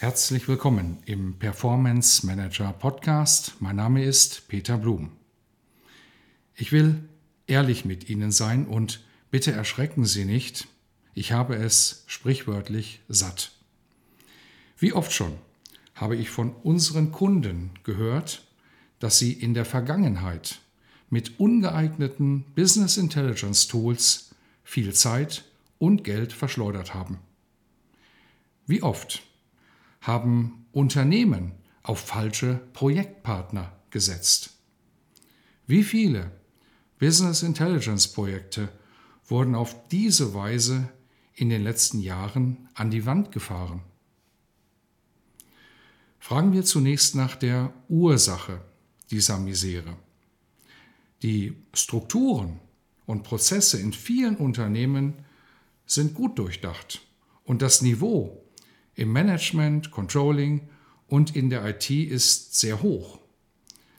Herzlich willkommen im Performance Manager Podcast. Mein Name ist Peter Blum. Ich will ehrlich mit Ihnen sein und bitte erschrecken Sie nicht, ich habe es sprichwörtlich satt. Wie oft schon habe ich von unseren Kunden gehört, dass sie in der Vergangenheit mit ungeeigneten Business Intelligence Tools viel Zeit und Geld verschleudert haben. Wie oft haben Unternehmen auf falsche Projektpartner gesetzt. Wie viele Business Intelligence Projekte wurden auf diese Weise in den letzten Jahren an die Wand gefahren? Fragen wir zunächst nach der Ursache dieser Misere. Die Strukturen und Prozesse in vielen Unternehmen sind gut durchdacht und das Niveau im Management, Controlling und in der IT ist sehr hoch.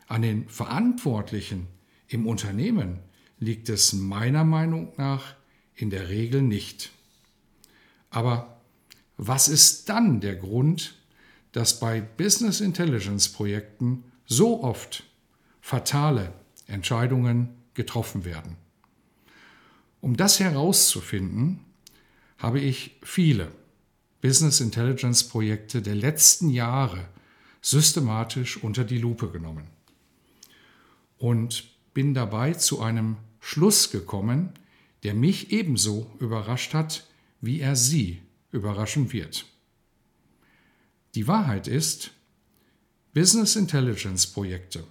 An den Verantwortlichen im Unternehmen liegt es meiner Meinung nach in der Regel nicht. Aber was ist dann der Grund, dass bei Business Intelligence Projekten so oft fatale Entscheidungen getroffen werden? Um das herauszufinden, habe ich viele Business Intelligence Projekte der letzten Jahre systematisch unter die Lupe genommen und bin dabei zu einem Schluss gekommen, der mich ebenso überrascht hat, wie er Sie überraschen wird. Die Wahrheit ist, Business Intelligence Projekte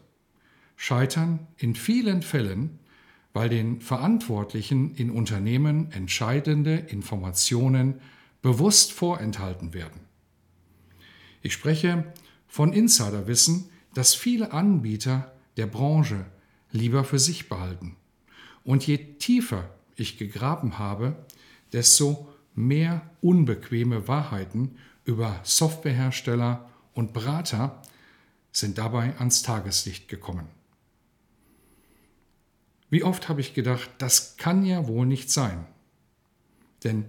scheitern in vielen Fällen, weil den Verantwortlichen in Unternehmen entscheidende Informationen bewusst vorenthalten werden. Ich spreche von Insiderwissen, das viele Anbieter der Branche lieber für sich behalten. Und je tiefer ich gegraben habe, desto mehr unbequeme Wahrheiten über Softwarehersteller und Berater sind dabei ans Tageslicht gekommen. Wie oft habe ich gedacht, das kann ja wohl nicht sein. Denn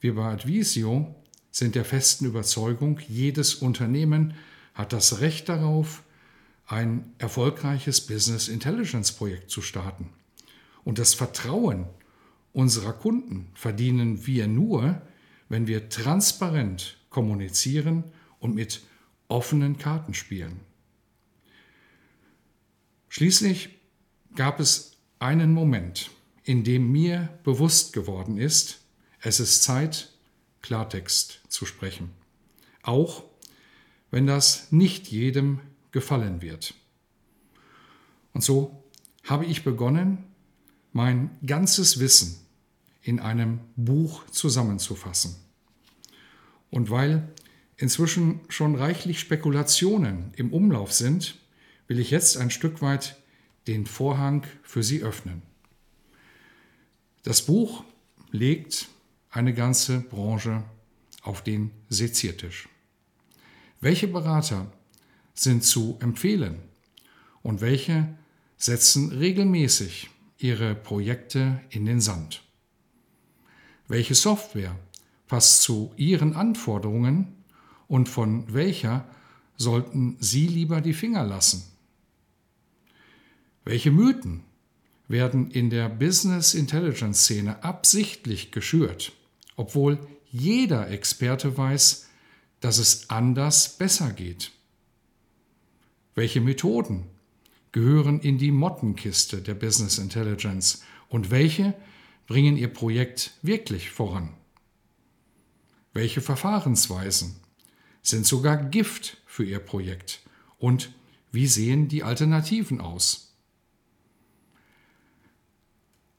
wir bei Advisio sind der festen Überzeugung, jedes Unternehmen hat das Recht darauf, ein erfolgreiches Business Intelligence Projekt zu starten. Und das Vertrauen unserer Kunden verdienen wir nur, wenn wir transparent kommunizieren und mit offenen Karten spielen. Schließlich gab es einen Moment, in dem mir bewusst geworden ist, es ist Zeit, Klartext zu sprechen. Auch wenn das nicht jedem gefallen wird. Und so habe ich begonnen, mein ganzes Wissen in einem Buch zusammenzufassen. Und weil inzwischen schon reichlich Spekulationen im Umlauf sind, will ich jetzt ein Stück weit den Vorhang für Sie öffnen. Das Buch legt eine ganze Branche auf den Seziertisch. Welche Berater sind zu empfehlen und welche setzen regelmäßig ihre Projekte in den Sand? Welche Software passt zu Ihren Anforderungen und von welcher sollten Sie lieber die Finger lassen? Welche Mythen werden in der Business Intelligence Szene absichtlich geschürt? Obwohl jeder Experte weiß, dass es anders besser geht. Welche Methoden gehören in die Mottenkiste der Business Intelligence und welche bringen Ihr Projekt wirklich voran? Welche Verfahrensweisen sind sogar Gift für Ihr Projekt und wie sehen die Alternativen aus?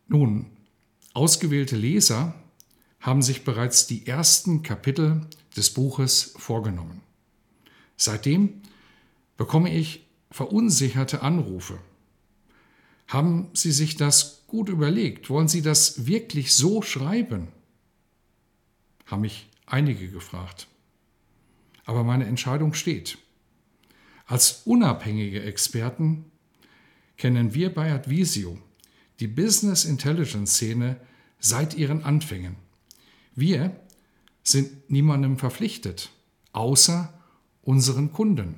Nun, Ausgewählte Leser haben sich bereits die ersten Kapitel des Buches vorgenommen. Seitdem bekomme ich verunsicherte Anrufe. Haben Sie sich das gut überlegt? Wollen Sie das wirklich so schreiben? Haben mich einige gefragt. Aber meine Entscheidung steht. Als unabhängige Experten kennen wir bei Advisio die Business Intelligence Szene seit ihren Anfängen. Wir sind niemandem verpflichtet, außer unseren Kunden.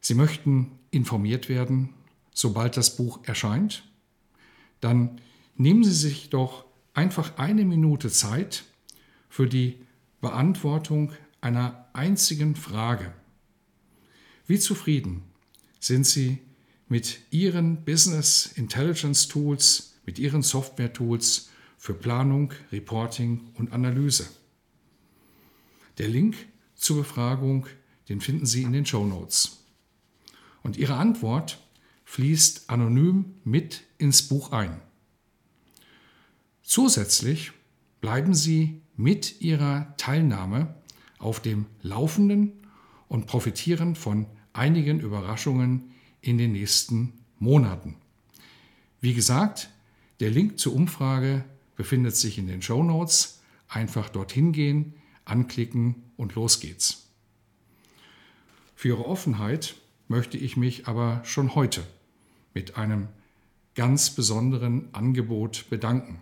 Sie möchten informiert werden, sobald das Buch erscheint? Dann nehmen Sie sich doch einfach eine Minute Zeit für die Beantwortung einer einzigen Frage. Wie zufrieden sind Sie mit Ihren Business Intelligence Tools, mit Ihren Software Tools für Planung, Reporting und Analyse? Der Link zur Befragung, den finden Sie in den Show Notes. Und Ihre Antwort fließt anonym mit ins Buch ein. Zusätzlich bleiben Sie mit Ihrer Teilnahme auf dem Laufenden und profitieren von einigen Überraschungen in den nächsten Monaten. Wie gesagt, der Link zur Umfrage befindet sich in den Show Notes. Einfach dorthin gehen, anklicken und los geht's. Für Ihre Offenheit möchte ich mich aber schon heute mit einem ganz besonderen Angebot bedanken.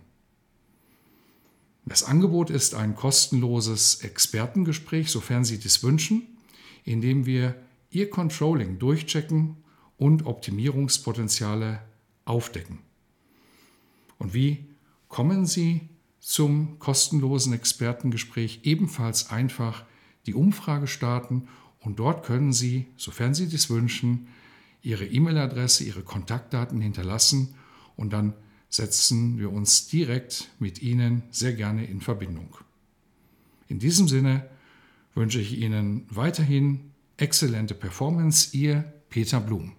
Das Angebot ist ein kostenloses Expertengespräch, sofern Sie dies wünschen, in dem wir Ihr Controlling durchchecken und Optimierungspotenziale aufdecken. Und wie kommen Sie zum kostenlosen Expertengespräch? Ebenfalls einfach die Umfrage starten und dort können Sie, sofern Sie dies wünschen, Ihre E-Mail-Adresse, Ihre Kontaktdaten hinterlassen und dann setzen wir uns direkt mit Ihnen sehr gerne in Verbindung. In diesem Sinne wünsche ich Ihnen weiterhin exzellente Performance, Ihr Peter Blum.